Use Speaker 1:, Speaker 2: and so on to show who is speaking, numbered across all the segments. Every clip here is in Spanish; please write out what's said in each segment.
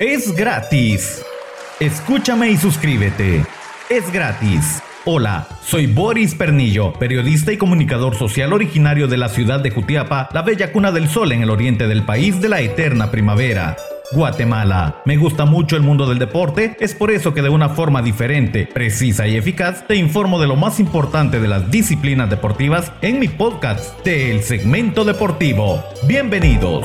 Speaker 1: Es gratis. Escúchame y suscríbete. Es gratis. Hola, soy Boris Pernillo, periodista y comunicador social originario de la ciudad de Jutiapa, la bella cuna del sol en el oriente del país de la eterna primavera. Guatemala. Me gusta mucho el mundo del deporte, es por eso que de una forma diferente, precisa y eficaz te informo de lo más importante de las disciplinas deportivas en mi podcast de El Segmento Deportivo. Bienvenidos.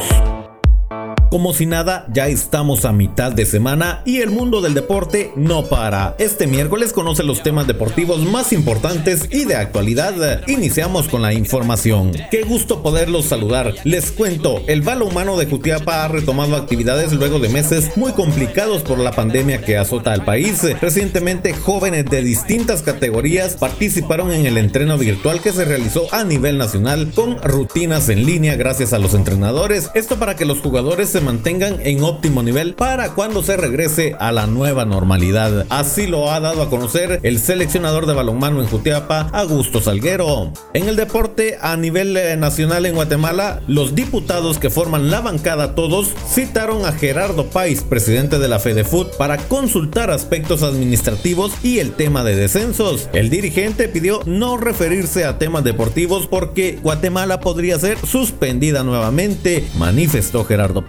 Speaker 1: Como si nada, ya estamos a mitad de semana y el mundo del deporte no para. Este miércoles conoce los temas deportivos más importantes y de actualidad. Iniciamos con la información. Qué gusto poderlos saludar. Les cuento, el balo humano de Jutiapa ha retomado actividades luego de meses muy complicados por la pandemia que azota al país. Recientemente, jóvenes de distintas categorías participaron en el entreno virtual que se realizó a nivel nacional con rutinas en línea gracias a los entrenadores. Esto para que los jugadores mantengan en óptimo nivel para cuando se regrese a la nueva normalidad. Así lo ha dado a conocer el seleccionador de balonmano en Jutiapa, Augusto Salguero. En el deporte a nivel eh, nacional en Guatemala, los diputados que forman la bancada todos citaron a Gerardo País, presidente de la FedeFoot, para consultar aspectos administrativos y el tema de descensos. El dirigente pidió no referirse a temas deportivos porque Guatemala podría ser suspendida nuevamente, manifestó Gerardo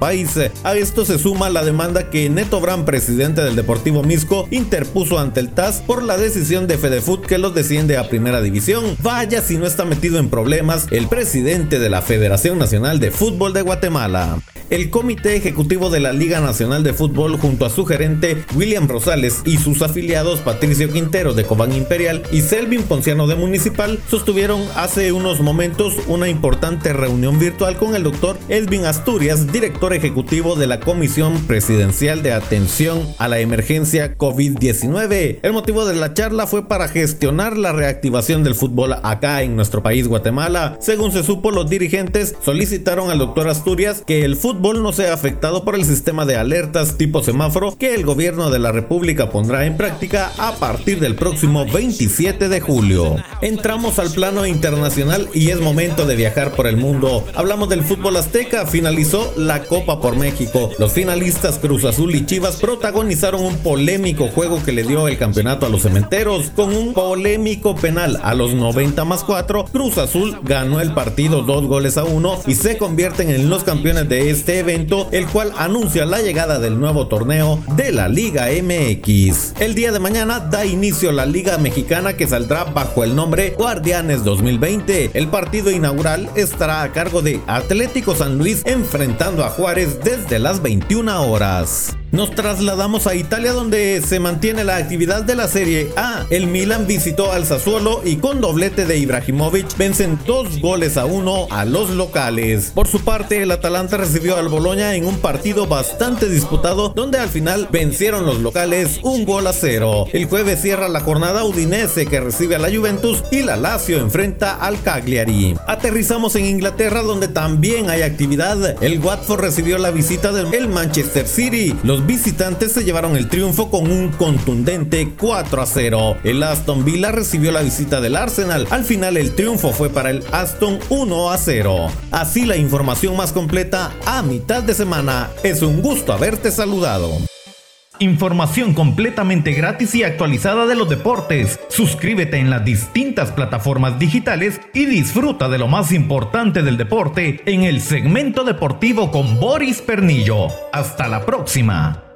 Speaker 1: A esto se suma la demanda que Neto Brand, presidente del Deportivo Misco, interpuso ante el TAS por la decisión de Fedefoot que los desciende a Primera División. Vaya si no está metido en problemas el presidente de la Federación Nacional de Fútbol de Guatemala el Comité Ejecutivo de la Liga Nacional de Fútbol junto a su gerente William Rosales y sus afiliados Patricio Quintero de Cobán Imperial y Selvin Ponciano de Municipal sostuvieron hace unos momentos una importante reunión virtual con el doctor Edwin Asturias, director ejecutivo de la Comisión Presidencial de Atención a la Emergencia COVID-19. El motivo de la charla fue para gestionar la reactivación del fútbol acá en nuestro país Guatemala. Según se supo, los dirigentes solicitaron al doctor Asturias que el fútbol no sea afectado por el sistema de alertas tipo semáforo que el gobierno de la República pondrá en práctica a partir del próximo 27 de julio. Entramos al plano internacional y es momento de viajar por el mundo. Hablamos del fútbol azteca, finalizó la Copa por México. Los finalistas Cruz Azul y Chivas protagonizaron un polémico juego que le dio el campeonato a los cementeros. Con un polémico penal a los 90 más 4, Cruz Azul ganó el partido dos goles a uno y se convierten en los campeones de este evento, el cual anuncia la llegada del nuevo torneo de la Liga MX. El día de mañana da inicio la Liga Mexicana que saldrá bajo el nombre Guardianes 2020. El partido inaugural estará a cargo de Atlético San Luis enfrentando a Juárez desde las 21 horas. Nos trasladamos a Italia donde se mantiene la actividad de la Serie A. El Milan visitó al Sassuolo y con doblete de Ibrahimovic vencen dos goles a uno a los locales. Por su parte, el Atalanta recibió al Boloña en un partido bastante disputado donde al final vencieron los locales un gol a cero. El jueves cierra la jornada Udinese que recibe a la Juventus y la Lazio enfrenta al Cagliari. Aterrizamos en Inglaterra donde también hay actividad. El Watford recibió la visita del Manchester City. Los visitantes se llevaron el triunfo con un contundente 4 a 0. El Aston Villa recibió la visita del Arsenal. Al final el triunfo fue para el Aston 1 a 0. Así la información más completa a mitad de semana. Es un gusto haberte saludado. Información completamente gratis y actualizada de los deportes. Suscríbete en las distintas plataformas digitales y disfruta de lo más importante del deporte en el segmento deportivo con Boris Pernillo. Hasta la próxima.